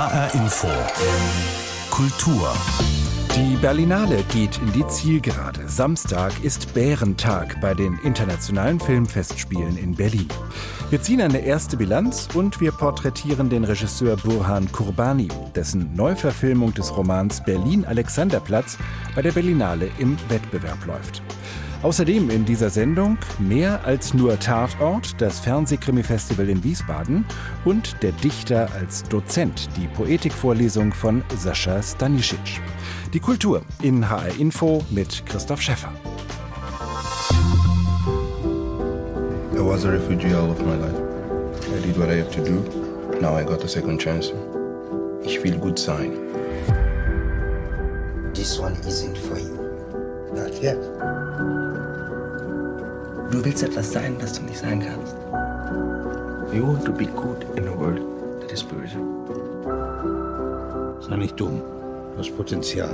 HR Info. Kultur. Die Berlinale geht in die Zielgerade. Samstag ist Bärentag bei den internationalen Filmfestspielen in Berlin. Wir ziehen eine erste Bilanz und wir porträtieren den Regisseur Burhan Kurbani, dessen Neuverfilmung des Romans Berlin Alexanderplatz bei der Berlinale im Wettbewerb läuft. Außerdem in dieser Sendung mehr als nur Tatort, das Fernsehkrimi-Festival in Wiesbaden und der Dichter als Dozent, die Poetikvorlesung von Sascha Stanisic. Die Kultur in HR Info mit Christoph Schäffer. I was a refugee all of my life. I did what I have to do. Now I got a second chance. Ich feel good sign. This one isn't for you. Not yet. Du willst etwas sein, das du nicht sein kannst. You want to be good in a world that is böse. Sei nicht dumm. Du hast Potenzial.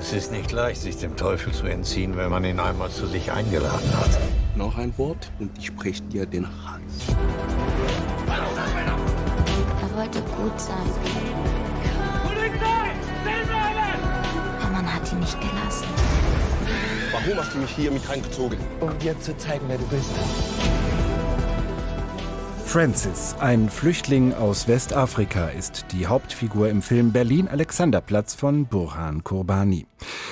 Es ist nicht leicht, sich dem Teufel zu entziehen, wenn man ihn einmal zu sich eingeladen hat. Noch ein Wort und ich brech dir den Hals. Er wollte gut sein. Aber man hat ihn nicht gelassen. Warum hast du mich hier mit reingezogen? Um dir zu zeigen, wer du bist. Francis, ein Flüchtling aus Westafrika, ist die Hauptfigur im Film Berlin Alexanderplatz von Burhan Kurbani.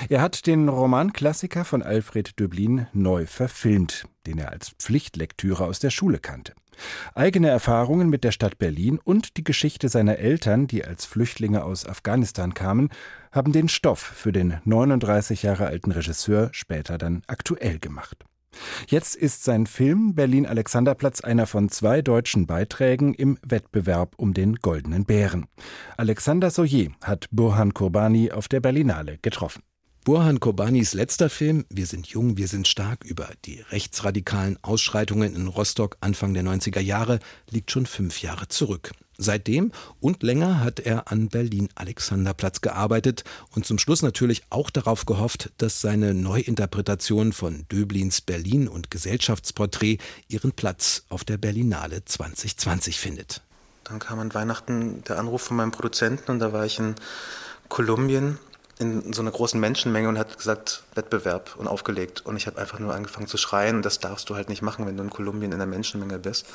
Er hat den Romanklassiker von Alfred Döblin neu verfilmt, den er als Pflichtlektüre aus der Schule kannte. Eigene Erfahrungen mit der Stadt Berlin und die Geschichte seiner Eltern, die als Flüchtlinge aus Afghanistan kamen, haben den Stoff für den 39 Jahre alten Regisseur später dann aktuell gemacht. Jetzt ist sein Film Berlin Alexanderplatz einer von zwei deutschen Beiträgen im Wettbewerb um den Goldenen Bären. Alexander Soyer hat Burhan Kurbani auf der Berlinale getroffen. Burhan Kurbanis letzter Film Wir sind jung, wir sind stark über die rechtsradikalen Ausschreitungen in Rostock Anfang der 90er Jahre liegt schon fünf Jahre zurück. Seitdem und länger hat er an Berlin Alexanderplatz gearbeitet und zum Schluss natürlich auch darauf gehofft, dass seine Neuinterpretation von Döblins Berlin und Gesellschaftsporträt ihren Platz auf der Berlinale 2020 findet. Dann kam an Weihnachten der Anruf von meinem Produzenten und da war ich in Kolumbien in so einer großen Menschenmenge und hat gesagt Wettbewerb und aufgelegt und ich habe einfach nur angefangen zu schreien und das darfst du halt nicht machen, wenn du in Kolumbien in der Menschenmenge bist.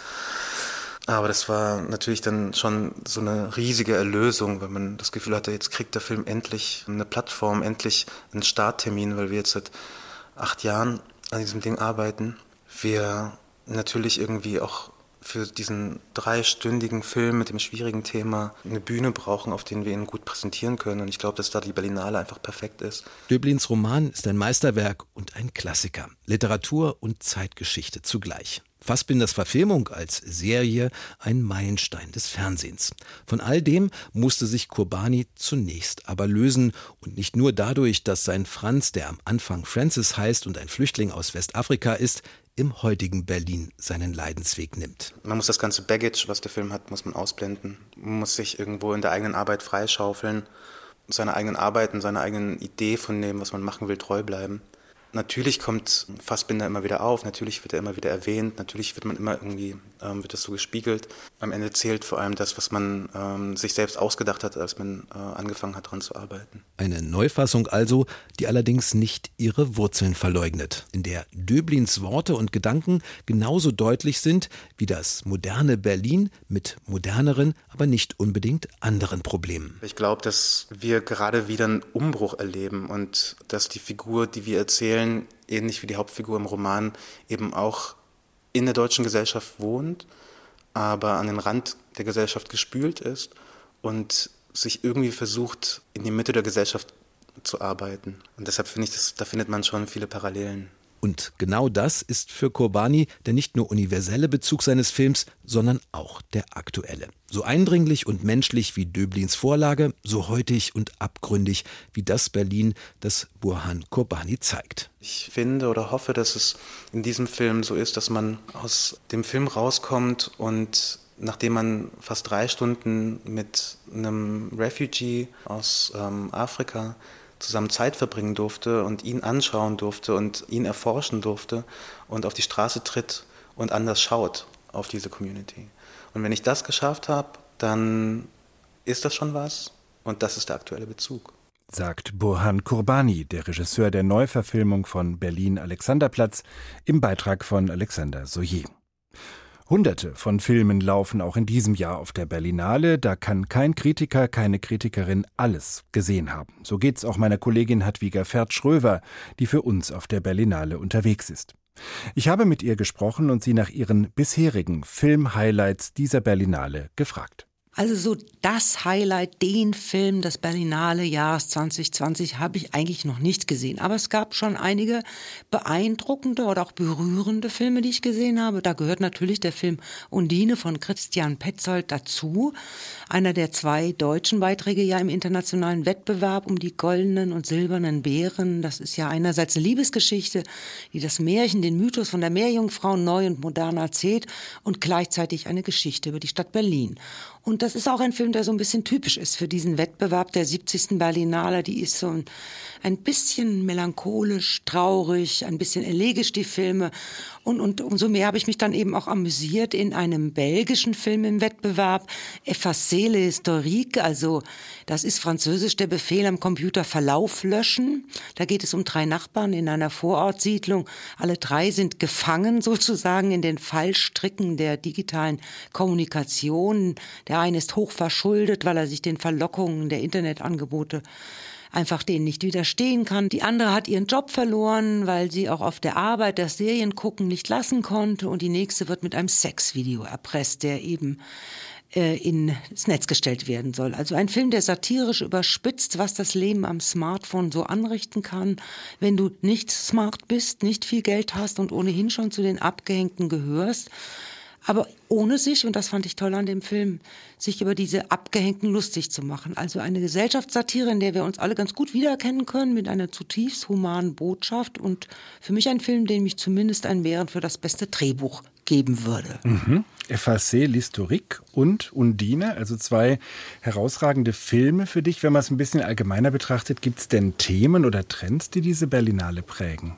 Aber das war natürlich dann schon so eine riesige Erlösung, wenn man das Gefühl hatte, jetzt kriegt der Film endlich eine Plattform, endlich einen Starttermin, weil wir jetzt seit acht Jahren an diesem Ding arbeiten. Wir natürlich irgendwie auch für diesen dreistündigen Film mit dem schwierigen Thema eine Bühne brauchen, auf den wir ihn gut präsentieren können. Und ich glaube, dass da die Berlinale einfach perfekt ist. Döblins Roman ist ein Meisterwerk und ein Klassiker. Literatur und Zeitgeschichte zugleich. Fassbinders Verfilmung als Serie ein Meilenstein des Fernsehens. Von all dem musste sich Kurbani zunächst aber lösen und nicht nur dadurch, dass sein Franz, der am Anfang Francis heißt und ein Flüchtling aus Westafrika ist, im heutigen Berlin seinen Leidensweg nimmt. Man muss das ganze Baggage, was der Film hat, muss man ausblenden. Man muss sich irgendwo in der eigenen Arbeit freischaufeln, seiner eigenen Arbeit und seiner eigenen Idee von dem, was man machen will, treu bleiben. Natürlich kommt Fassbinder immer wieder auf, natürlich wird er immer wieder erwähnt, natürlich wird man immer irgendwie, ähm, wird das so gespiegelt. Am Ende zählt vor allem das, was man ähm, sich selbst ausgedacht hat, als man äh, angefangen hat, daran zu arbeiten. Eine Neufassung also, die allerdings nicht ihre Wurzeln verleugnet, in der Döblins Worte und Gedanken genauso deutlich sind wie das moderne Berlin mit moderneren, aber nicht unbedingt anderen Problemen. Ich glaube, dass wir gerade wieder einen Umbruch erleben und dass die Figur, die wir erzählen, Fällen, ähnlich wie die Hauptfigur im Roman, eben auch in der deutschen Gesellschaft wohnt, aber an den Rand der Gesellschaft gespült ist und sich irgendwie versucht, in die Mitte der Gesellschaft zu arbeiten. Und deshalb finde ich, das, da findet man schon viele Parallelen. Und genau das ist für Kurbani der nicht nur universelle Bezug seines Films, sondern auch der aktuelle. So eindringlich und menschlich wie Döblins Vorlage, so heutig und abgründig wie das Berlin, das Burhan Kurbani zeigt. Ich finde oder hoffe, dass es in diesem Film so ist, dass man aus dem Film rauskommt und nachdem man fast drei Stunden mit einem Refugee aus ähm, Afrika zusammen Zeit verbringen durfte und ihn anschauen durfte und ihn erforschen durfte und auf die Straße tritt und anders schaut auf diese Community. Und wenn ich das geschafft habe, dann ist das schon was und das ist der aktuelle Bezug. Sagt Burhan Kurbani, der Regisseur der Neuverfilmung von Berlin Alexanderplatz, im Beitrag von Alexander Soyer. Hunderte von Filmen laufen auch in diesem Jahr auf der Berlinale. Da kann kein Kritiker, keine Kritikerin alles gesehen haben. So geht's auch meiner Kollegin Hadwiga Ferd-Schröver, die für uns auf der Berlinale unterwegs ist. Ich habe mit ihr gesprochen und sie nach ihren bisherigen Film-Highlights dieser Berlinale gefragt. Also so das Highlight, den Film des Berlinale Jahres 2020 habe ich eigentlich noch nicht gesehen. Aber es gab schon einige beeindruckende oder auch berührende Filme, die ich gesehen habe. Da gehört natürlich der Film Undine von Christian Petzold dazu. Einer der zwei deutschen Beiträge ja im internationalen Wettbewerb um die goldenen und silbernen Bären. Das ist ja einerseits eine Liebesgeschichte, die das Märchen, den Mythos von der Meerjungfrau neu und modern erzählt und gleichzeitig eine Geschichte über die Stadt Berlin. Und das ist auch ein Film, der so ein bisschen typisch ist für diesen Wettbewerb der 70. Berlinale. Die ist so ein, ein bisschen melancholisch, traurig, ein bisschen elegisch, die Filme. Und, und umso mehr habe ich mich dann eben auch amüsiert in einem belgischen Film im Wettbewerb, Effacer l'historique, also das ist französisch der Befehl am Computer Verlauf löschen. Da geht es um drei Nachbarn in einer Vorortsiedlung. Alle drei sind gefangen sozusagen in den Fallstricken der digitalen Kommunikation. Der eine ist hoch verschuldet, weil er sich den Verlockungen der Internetangebote einfach denen nicht widerstehen kann. Die andere hat ihren Job verloren, weil sie auch auf der Arbeit das Serien gucken nicht lassen konnte. Und die nächste wird mit einem Sexvideo erpresst, der eben äh, ins Netz gestellt werden soll. Also ein Film, der satirisch überspitzt, was das Leben am Smartphone so anrichten kann, wenn du nicht smart bist, nicht viel Geld hast und ohnehin schon zu den Abgehängten gehörst aber ohne sich, und das fand ich toll an dem Film, sich über diese Abgehängten lustig zu machen. Also eine Gesellschaftssatire, in der wir uns alle ganz gut wiedererkennen können, mit einer zutiefst humanen Botschaft und für mich ein Film, den mich zumindest ein Bären für das beste Drehbuch geben würde. Mhm. Effacé, l'Historique und Undine, also zwei herausragende Filme für dich. Wenn man es ein bisschen allgemeiner betrachtet, gibt es denn Themen oder Trends, die diese Berlinale prägen?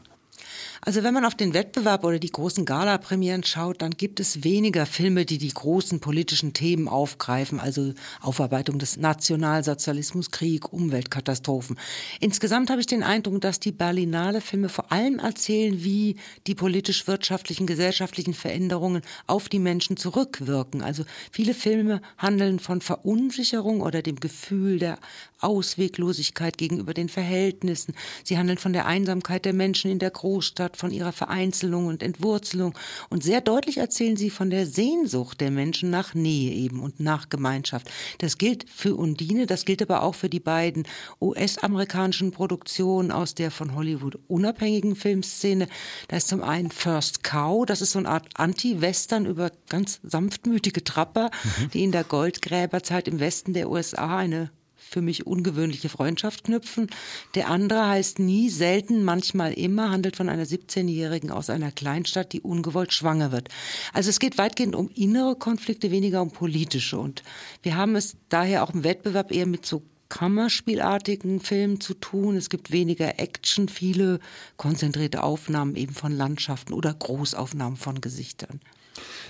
Also wenn man auf den Wettbewerb oder die großen Gala-Premieren schaut, dann gibt es weniger Filme, die die großen politischen Themen aufgreifen, also Aufarbeitung des Nationalsozialismus, Krieg, Umweltkatastrophen. Insgesamt habe ich den Eindruck, dass die Berlinale Filme vor allem erzählen, wie die politisch-wirtschaftlichen, gesellschaftlichen Veränderungen auf die Menschen zurückwirken. Also viele Filme handeln von Verunsicherung oder dem Gefühl der Ausweglosigkeit gegenüber den Verhältnissen. Sie handeln von der Einsamkeit der Menschen in der Großstadt, von ihrer Vereinzelung und Entwurzelung. Und sehr deutlich erzählen sie von der Sehnsucht der Menschen nach Nähe eben und nach Gemeinschaft. Das gilt für Undine, das gilt aber auch für die beiden US-amerikanischen Produktionen aus der von Hollywood unabhängigen Filmszene. Da ist zum einen First Cow, das ist so eine Art Anti-Western über ganz sanftmütige Trapper, mhm. die in der Goldgräberzeit im Westen der USA eine für mich ungewöhnliche Freundschaft knüpfen. Der andere heißt nie, selten, manchmal immer, handelt von einer 17-Jährigen aus einer Kleinstadt, die ungewollt schwanger wird. Also es geht weitgehend um innere Konflikte, weniger um politische. Und wir haben es daher auch im Wettbewerb eher mit so Kammerspielartigen Filmen zu tun. Es gibt weniger Action, viele konzentrierte Aufnahmen eben von Landschaften oder Großaufnahmen von Gesichtern.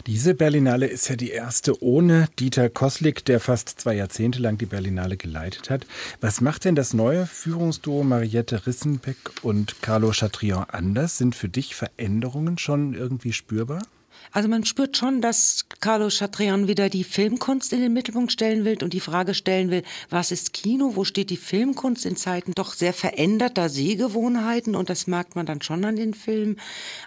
Diese Berlinale ist ja die erste ohne Dieter Koslik, der fast zwei Jahrzehnte lang die Berlinale geleitet hat. Was macht denn das neue Führungsduo Mariette Rissenbeck und Carlo Chatrion anders? Sind für dich Veränderungen schon irgendwie spürbar? Also man spürt schon, dass Carlos Chatrian wieder die Filmkunst in den Mittelpunkt stellen will und die Frage stellen will, was ist Kino, wo steht die Filmkunst in Zeiten doch sehr veränderter Sehgewohnheiten und das merkt man dann schon an den Filmen.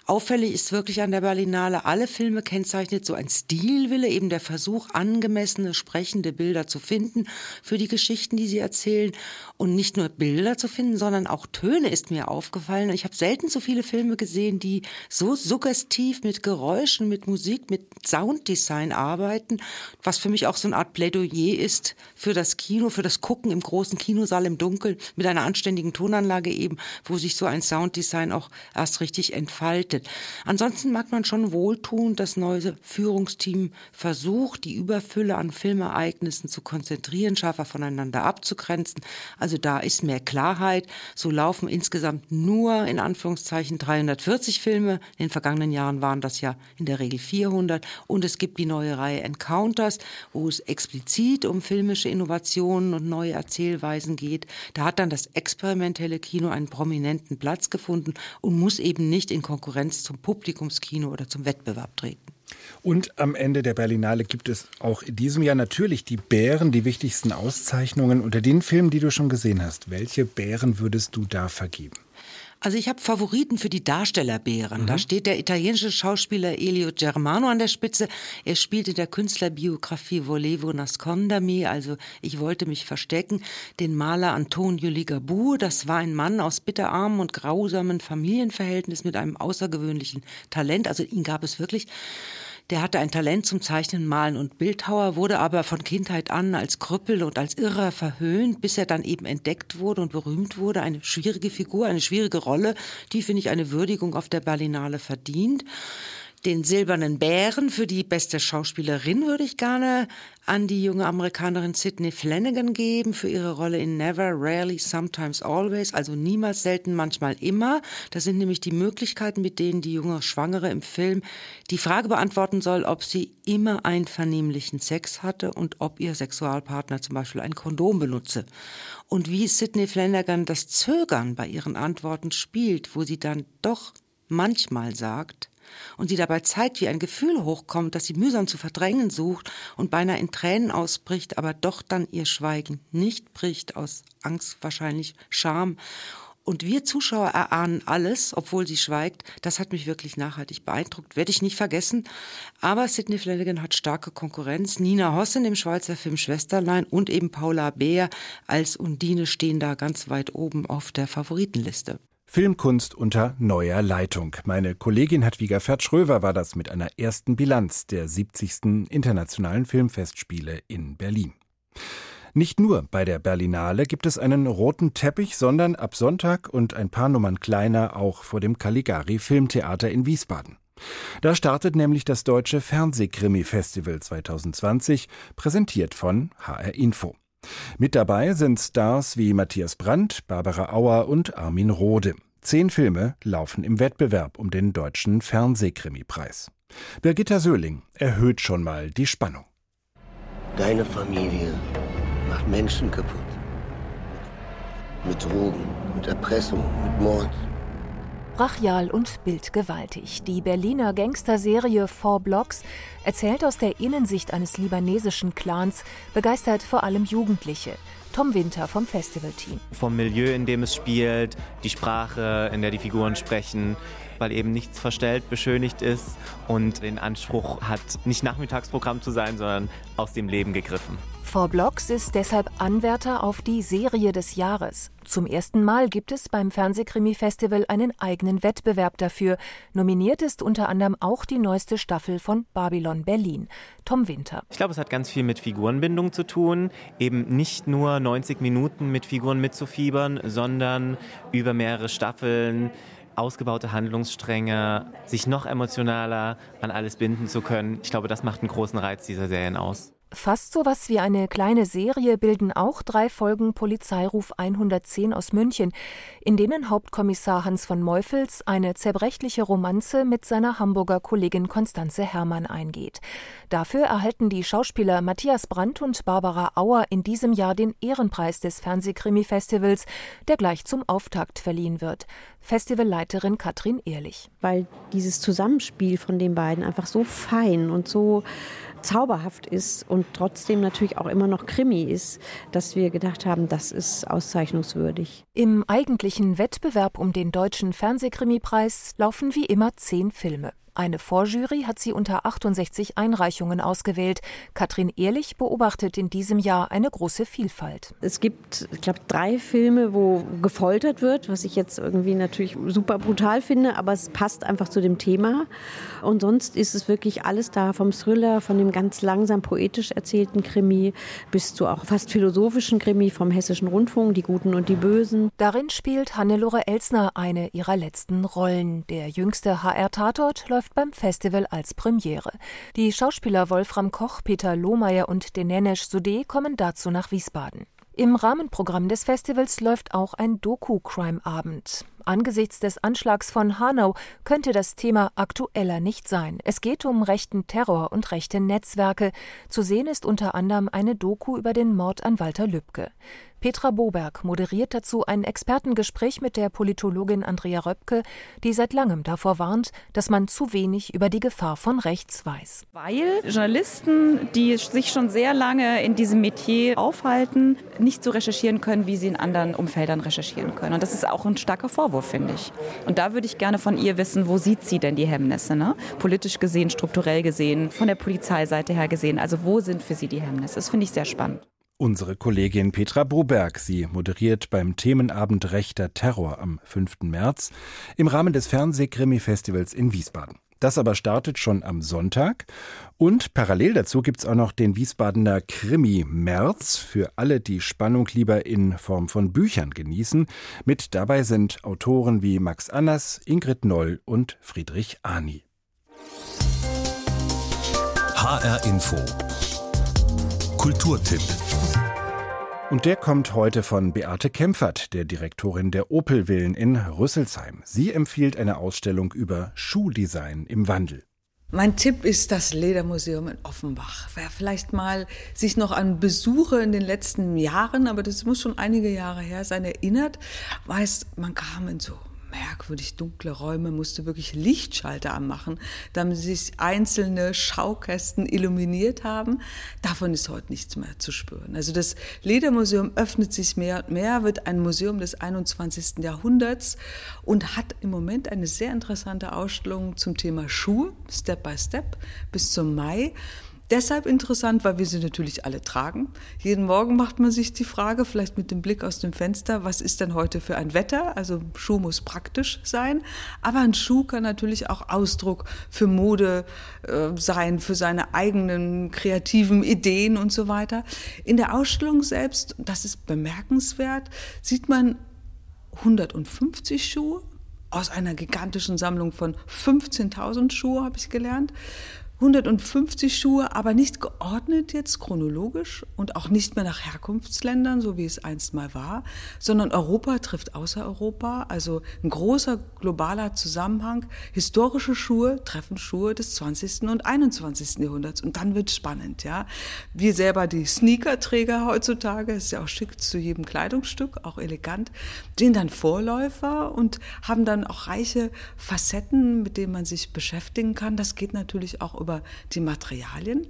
Auffällig ist wirklich an der Berlinale, alle Filme kennzeichnet so ein Stilwille, eben der Versuch, angemessene, sprechende Bilder zu finden für die Geschichten, die sie erzählen und nicht nur Bilder zu finden, sondern auch Töne ist mir aufgefallen. Ich habe selten so viele Filme gesehen, die so suggestiv mit Geräuschen, mit Musik, mit Sounddesign arbeiten, was für mich auch so eine Art Plädoyer ist für das Kino, für das Gucken im großen Kinosaal im Dunkeln mit einer anständigen Tonanlage eben, wo sich so ein Sounddesign auch erst richtig entfaltet. Ansonsten mag man schon wohltun, das neue Führungsteam versucht, die Überfülle an Filmereignissen zu konzentrieren, schärfer voneinander abzugrenzen. Also da ist mehr Klarheit. So laufen insgesamt nur in Anführungszeichen 340 Filme. In den vergangenen Jahren waren das ja in der Regel Regel 400 und es gibt die neue Reihe Encounters, wo es explizit um filmische Innovationen und neue Erzählweisen geht. Da hat dann das experimentelle Kino einen prominenten Platz gefunden und muss eben nicht in Konkurrenz zum Publikumskino oder zum Wettbewerb treten. Und am Ende der Berlinale gibt es auch in diesem Jahr natürlich die Bären, die wichtigsten Auszeichnungen unter den Filmen, die du schon gesehen hast. Welche Bären würdest du da vergeben? Also ich habe Favoriten für die Darstellerbären. Mhm. Da steht der italienische Schauspieler Elio Germano an der Spitze. Er spielt in der Künstlerbiografie Volevo nascondermi, also ich wollte mich verstecken, den Maler Antonio Ligabue. Das war ein Mann aus bitterarmen und grausamen Familienverhältnissen mit einem außergewöhnlichen Talent. Also ihn gab es wirklich. Der hatte ein Talent zum Zeichnen, Malen und Bildhauer, wurde aber von Kindheit an als Krüppel und als Irrer verhöhnt, bis er dann eben entdeckt wurde und berühmt wurde. Eine schwierige Figur, eine schwierige Rolle, die, finde ich, eine Würdigung auf der Berlinale verdient. Den Silbernen Bären für die beste Schauspielerin würde ich gerne an die junge Amerikanerin Sydney Flanagan geben für ihre Rolle in Never, Rarely, Sometimes, Always, also niemals, selten, manchmal, immer. Das sind nämlich die Möglichkeiten, mit denen die junge Schwangere im Film die Frage beantworten soll, ob sie immer einvernehmlichen Sex hatte und ob ihr Sexualpartner zum Beispiel ein Kondom benutze. Und wie Sydney Flanagan das Zögern bei ihren Antworten spielt, wo sie dann doch manchmal sagt, und sie dabei zeigt, wie ein Gefühl hochkommt, das sie mühsam zu verdrängen sucht und beinahe in Tränen ausbricht, aber doch dann ihr Schweigen nicht bricht, aus Angst wahrscheinlich, Scham. Und wir Zuschauer erahnen alles, obwohl sie schweigt. Das hat mich wirklich nachhaltig beeindruckt. Werde ich nicht vergessen. Aber Sidney Flanagan hat starke Konkurrenz. Nina Hossen im Schweizer Film Schwesterlein und eben Paula Beer als Undine stehen da ganz weit oben auf der Favoritenliste. Filmkunst unter neuer Leitung. Meine Kollegin Hadwiga Fert-Schröver war das mit einer ersten Bilanz der 70. Internationalen Filmfestspiele in Berlin. Nicht nur bei der Berlinale gibt es einen roten Teppich, sondern ab Sonntag und ein paar Nummern kleiner auch vor dem Caligari Filmtheater in Wiesbaden. Da startet nämlich das Deutsche Fernsehkrimi-Festival 2020, präsentiert von HR Info. Mit dabei sind Stars wie Matthias Brandt, Barbara Auer und Armin Rohde. Zehn Filme laufen im Wettbewerb um den deutschen Fernsehkrimipreis. Birgitta Söhling erhöht schon mal die Spannung. Deine Familie macht Menschen kaputt. Mit Drogen, mit Erpressung, mit Mord. Brachial und bildgewaltig. Die Berliner Gangsterserie Four Blocks erzählt aus der Innensicht eines libanesischen Clans, begeistert vor allem Jugendliche. Tom Winter vom Festivalteam. Vom Milieu, in dem es spielt, die Sprache, in der die Figuren sprechen, weil eben nichts verstellt, beschönigt ist und den Anspruch hat, nicht Nachmittagsprogramm zu sein, sondern aus dem Leben gegriffen. Four Blocks ist deshalb Anwärter auf die Serie des Jahres. Zum ersten Mal gibt es beim Fernsehkrimi-Festival einen eigenen Wettbewerb dafür. Nominiert ist unter anderem auch die neueste Staffel von Babylon Berlin. Tom Winter. Ich glaube, es hat ganz viel mit Figurenbindung zu tun. Eben nicht nur 90 Minuten mit Figuren mitzufiebern, sondern über mehrere Staffeln ausgebaute Handlungsstränge, sich noch emotionaler an alles binden zu können. Ich glaube, das macht einen großen Reiz dieser Serien aus. Fast so was wie eine kleine Serie bilden auch drei Folgen Polizeiruf 110 aus München, in denen Hauptkommissar Hans von Meufels eine zerbrechliche Romanze mit seiner Hamburger Kollegin Konstanze Hermann eingeht. Dafür erhalten die Schauspieler Matthias Brandt und Barbara Auer in diesem Jahr den Ehrenpreis des Fernsehkrimi-Festivals, der gleich zum Auftakt verliehen wird. Festivalleiterin Katrin Ehrlich. Weil dieses Zusammenspiel von den beiden einfach so fein und so zauberhaft ist und trotzdem natürlich auch immer noch Krimi ist, dass wir gedacht haben, das ist auszeichnungswürdig. Im eigentlichen Wettbewerb um den deutschen Fernsehkrimipreis laufen wie immer zehn Filme. Eine Vorjury hat sie unter 68 Einreichungen ausgewählt. Katrin Ehrlich beobachtet in diesem Jahr eine große Vielfalt. Es gibt, ich glaube, drei Filme, wo gefoltert wird, was ich jetzt irgendwie natürlich super brutal finde, aber es passt einfach zu dem Thema. Und sonst ist es wirklich alles da, vom Thriller, von dem ganz langsam poetisch erzählten Krimi bis zu auch fast philosophischen Krimi vom Hessischen Rundfunk, Die Guten und die Bösen. Darin spielt Hannelore Elsner eine ihrer letzten Rollen. Der jüngste HR-Tatort läuft läuft beim Festival als Premiere. Die Schauspieler Wolfram Koch, Peter Lohmeier und Denenesh Sudé kommen dazu nach Wiesbaden. Im Rahmenprogramm des Festivals läuft auch ein Doku-Crime-Abend. Angesichts des Anschlags von Hanau könnte das Thema aktueller nicht sein. Es geht um rechten Terror und rechte Netzwerke. Zu sehen ist unter anderem eine Doku über den Mord an Walter Lübcke. Petra Boberg moderiert dazu ein Expertengespräch mit der Politologin Andrea Röpke, die seit langem davor warnt, dass man zu wenig über die Gefahr von rechts weiß. Weil Journalisten, die sich schon sehr lange in diesem Metier aufhalten, nicht so recherchieren können, wie sie in anderen Umfeldern recherchieren können. Und das ist auch ein starker Vorwurf, finde ich. Und da würde ich gerne von ihr wissen, wo sieht sie denn die Hemmnisse? Ne? Politisch gesehen, strukturell gesehen, von der Polizeiseite her gesehen. Also wo sind für sie die Hemmnisse? Das finde ich sehr spannend. Unsere Kollegin Petra Broberg, sie moderiert beim Themenabend Rechter Terror am 5. März im Rahmen des Fernsehkrimi-Festivals in Wiesbaden. Das aber startet schon am Sonntag. Und parallel dazu gibt's auch noch den Wiesbadener Krimi März für alle, die Spannung lieber in Form von Büchern genießen. Mit dabei sind Autoren wie Max Annas, Ingrid Noll und Friedrich Ani. HR Info Kulturtipp. Und der kommt heute von Beate Kempfert, der Direktorin der Opelvillen in Rüsselsheim. Sie empfiehlt eine Ausstellung über Schuhdesign im Wandel. Mein Tipp ist das Ledermuseum in Offenbach. Wer vielleicht mal sich noch an Besuche in den letzten Jahren, aber das muss schon einige Jahre her sein, erinnert, weiß, man kam in so merkwürdig dunkle Räume, musste wirklich Lichtschalter anmachen, damit sich einzelne Schaukästen illuminiert haben. Davon ist heute nichts mehr zu spüren. Also das Ledermuseum öffnet sich mehr und mehr, wird ein Museum des 21. Jahrhunderts und hat im Moment eine sehr interessante Ausstellung zum Thema Schuhe, Step by Step, bis zum Mai deshalb interessant, weil wir sie natürlich alle tragen. Jeden Morgen macht man sich die Frage, vielleicht mit dem Blick aus dem Fenster, was ist denn heute für ein Wetter? Also Schuh muss praktisch sein, aber ein Schuh kann natürlich auch Ausdruck für Mode äh, sein, für seine eigenen kreativen Ideen und so weiter. In der Ausstellung selbst, das ist bemerkenswert, sieht man 150 Schuhe aus einer gigantischen Sammlung von 15.000 Schuhe, habe ich gelernt. 150 Schuhe, aber nicht geordnet jetzt chronologisch und auch nicht mehr nach Herkunftsländern, so wie es einst mal war, sondern Europa trifft außer Europa, also ein großer globaler Zusammenhang. Historische Schuhe treffen Schuhe des 20. und 21. Jahrhunderts und dann wird spannend, ja. Wir selber die Sneakerträger heutzutage, ist ja auch schick zu jedem Kleidungsstück, auch elegant, sehen dann Vorläufer und haben dann auch reiche Facetten, mit denen man sich beschäftigen kann. Das geht natürlich auch über die Materialien.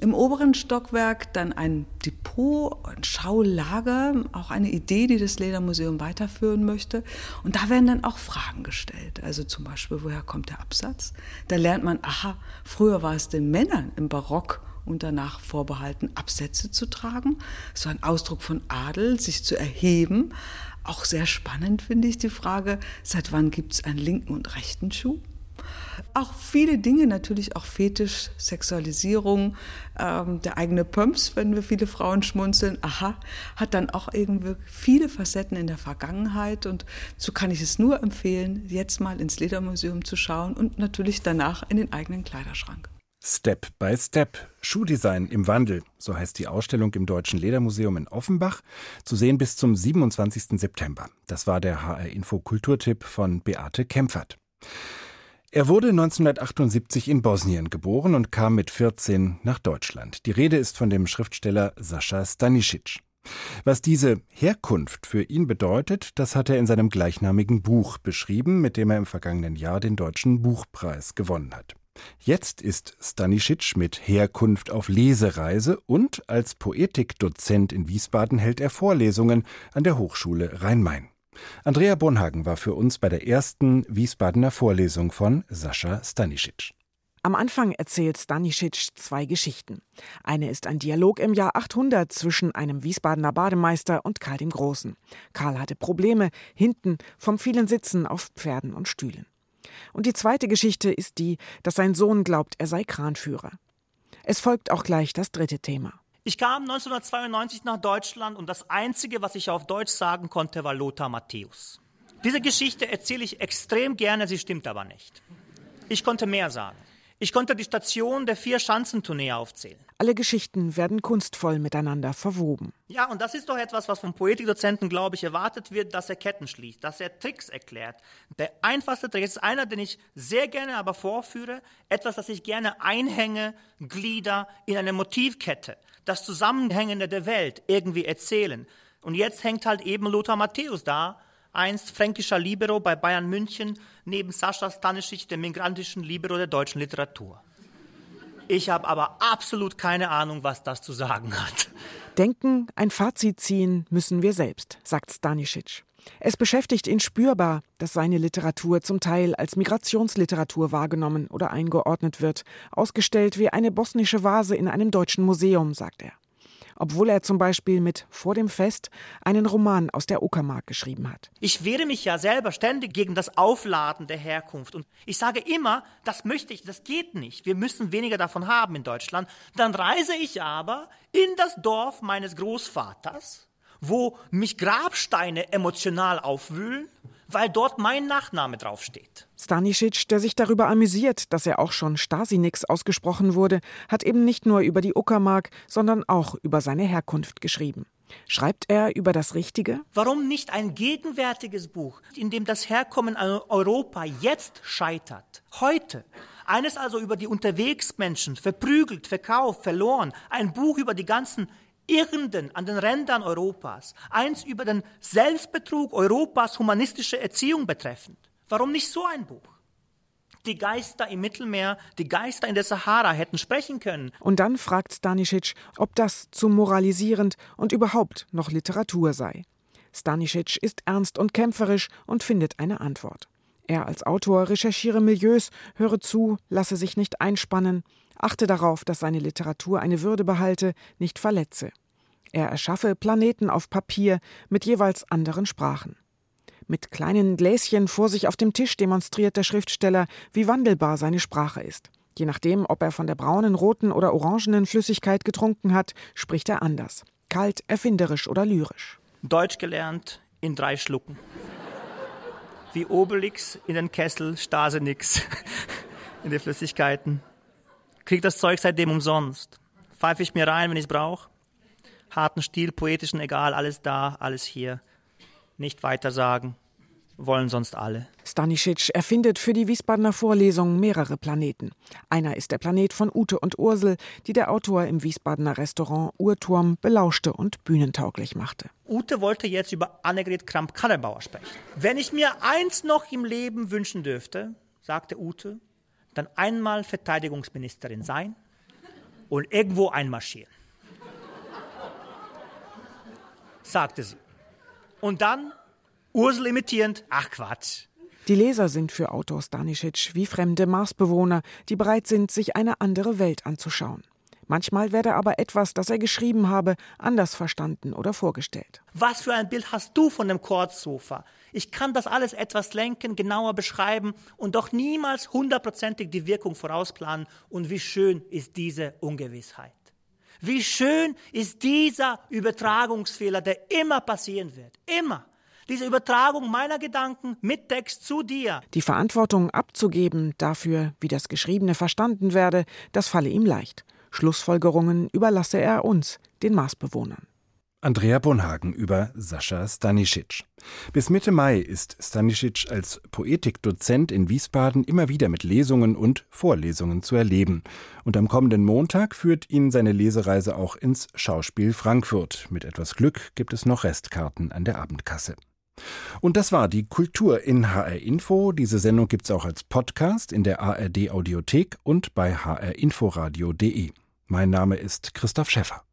Im oberen Stockwerk dann ein Depot, ein Schaulager, auch eine Idee, die das Ledermuseum weiterführen möchte. Und da werden dann auch Fragen gestellt. Also zum Beispiel, woher kommt der Absatz? Da lernt man, aha, früher war es den Männern im Barock und danach vorbehalten, Absätze zu tragen. So ein Ausdruck von Adel, sich zu erheben. Auch sehr spannend finde ich die Frage, seit wann gibt es einen linken und rechten Schuh? Auch viele Dinge, natürlich auch Fetisch, Sexualisierung, ähm, der eigene Pumps, wenn wir viele Frauen schmunzeln, aha, hat dann auch irgendwie viele Facetten in der Vergangenheit und so kann ich es nur empfehlen, jetzt mal ins Ledermuseum zu schauen und natürlich danach in den eigenen Kleiderschrank. Step by Step. Schuhdesign im Wandel. So heißt die Ausstellung im Deutschen Ledermuseum in Offenbach. Zu sehen bis zum 27. September. Das war der HR Info Kulturtipp von Beate Kempfert. Er wurde 1978 in Bosnien geboren und kam mit 14 nach Deutschland. Die Rede ist von dem Schriftsteller Sascha Stanisic. Was diese Herkunft für ihn bedeutet, das hat er in seinem gleichnamigen Buch beschrieben, mit dem er im vergangenen Jahr den Deutschen Buchpreis gewonnen hat. Jetzt ist Stanisic mit Herkunft auf Lesereise und als Poetikdozent in Wiesbaden hält er Vorlesungen an der Hochschule Rhein-Main. Andrea Bonhagen war für uns bei der ersten Wiesbadener Vorlesung von Sascha Stanisic. Am Anfang erzählt Stanisic zwei Geschichten. Eine ist ein Dialog im Jahr 800 zwischen einem Wiesbadener Bademeister und Karl dem Großen. Karl hatte Probleme, hinten vom vielen Sitzen auf Pferden und Stühlen. Und die zweite Geschichte ist die, dass sein Sohn glaubt, er sei Kranführer. Es folgt auch gleich das dritte Thema. Ich kam 1992 nach Deutschland und das Einzige, was ich auf Deutsch sagen konnte, war Lothar Matthäus. Diese Geschichte erzähle ich extrem gerne, sie stimmt aber nicht. Ich konnte mehr sagen. Ich konnte die Station der Vier-Schanzentournee aufzählen. Alle Geschichten werden kunstvoll miteinander verwoben. Ja, und das ist doch etwas, was vom Poetikdozenten, glaube ich, erwartet wird, dass er Ketten schließt, dass er Tricks erklärt. Der einfachste Trick ist einer, den ich sehr gerne aber vorführe, etwas, das ich gerne einhänge, Glieder in eine Motivkette, das Zusammenhängende der Welt irgendwie erzählen. Und jetzt hängt halt eben Lothar Matthäus da, einst fränkischer Libero bei Bayern München, neben Sascha Stanisic, dem migrantischen Libero der deutschen Literatur. Ich habe aber absolut keine Ahnung, was das zu sagen hat. Denken, ein Fazit ziehen müssen wir selbst, sagt Stanisic. Es beschäftigt ihn spürbar, dass seine Literatur zum Teil als Migrationsliteratur wahrgenommen oder eingeordnet wird, ausgestellt wie eine bosnische Vase in einem deutschen Museum, sagt er obwohl er zum Beispiel mit Vor dem Fest einen Roman aus der Uckermark geschrieben hat. Ich wehre mich ja selber ständig gegen das Aufladen der Herkunft. Und ich sage immer, das möchte ich, das geht nicht. Wir müssen weniger davon haben in Deutschland. Dann reise ich aber in das Dorf meines Großvaters, wo mich Grabsteine emotional aufwühlen weil dort mein Nachname draufsteht. Stanisic, der sich darüber amüsiert, dass er auch schon Stasinix ausgesprochen wurde, hat eben nicht nur über die Uckermark, sondern auch über seine Herkunft geschrieben. Schreibt er über das Richtige? Warum nicht ein gegenwärtiges Buch, in dem das Herkommen an Europa jetzt scheitert? Heute. Eines also über die Unterwegsmenschen, verprügelt, verkauft, verloren. Ein Buch über die ganzen Irrenden an den Rändern Europas, eins über den Selbstbetrug Europas humanistische Erziehung betreffend. Warum nicht so ein Buch? Die Geister im Mittelmeer, die Geister in der Sahara hätten sprechen können. Und dann fragt Stanisic, ob das zu moralisierend und überhaupt noch Literatur sei. Stanisic ist ernst und kämpferisch und findet eine Antwort. Er als Autor recherchiere Milieus, höre zu, lasse sich nicht einspannen, achte darauf, dass seine Literatur eine Würde behalte, nicht verletze. Er erschaffe Planeten auf Papier mit jeweils anderen Sprachen. Mit kleinen Gläschen vor sich auf dem Tisch demonstriert der Schriftsteller, wie wandelbar seine Sprache ist. Je nachdem, ob er von der braunen, roten oder orangenen Flüssigkeit getrunken hat, spricht er anders. Kalt, erfinderisch oder lyrisch. Deutsch gelernt in drei Schlucken. Wie Obelix in den Kessel, Stase nix in die Flüssigkeiten. Krieg das Zeug seitdem umsonst. Pfeife ich mir rein, wenn ich es brauche. Harten Stil, poetischen, egal, alles da, alles hier. Nicht weiter sagen. Wollen sonst alle. Stanisic erfindet für die Wiesbadener Vorlesung mehrere Planeten. Einer ist der Planet von Ute und Ursel, die der Autor im Wiesbadener Restaurant Urturm belauschte und bühnentauglich machte. Ute wollte jetzt über Annegret Kramp-Karrenbauer sprechen. Wenn ich mir eins noch im Leben wünschen dürfte, sagte Ute, dann einmal Verteidigungsministerin sein und irgendwo einmarschieren. Sagte sie. Und dann, Ursel imitierend, ach Quatsch. Die Leser sind für Autor Stanisic wie fremde Marsbewohner, die bereit sind, sich eine andere Welt anzuschauen. Manchmal werde aber etwas, das er geschrieben habe, anders verstanden oder vorgestellt. Was für ein Bild hast du von dem Kurzsofa? Ich kann das alles etwas lenken, genauer beschreiben und doch niemals hundertprozentig die Wirkung vorausplanen. Und wie schön ist diese Ungewissheit. Wie schön ist dieser Übertragungsfehler, der immer passieren wird. Immer. Diese Übertragung meiner Gedanken mit Text zu dir. Die Verantwortung abzugeben dafür, wie das Geschriebene verstanden werde, das falle ihm leicht. Schlussfolgerungen überlasse er uns, den Marsbewohnern. Andrea Bonhagen über Sascha Stanisic. Bis Mitte Mai ist Stanisic als Poetikdozent in Wiesbaden immer wieder mit Lesungen und Vorlesungen zu erleben. Und am kommenden Montag führt ihn seine Lesereise auch ins Schauspiel Frankfurt. Mit etwas Glück gibt es noch Restkarten an der Abendkasse. Und das war die Kultur in HR Info. Diese Sendung gibt es auch als Podcast in der ARD Audiothek und bei hrinforadio.de. Mein Name ist Christoph Schäffer.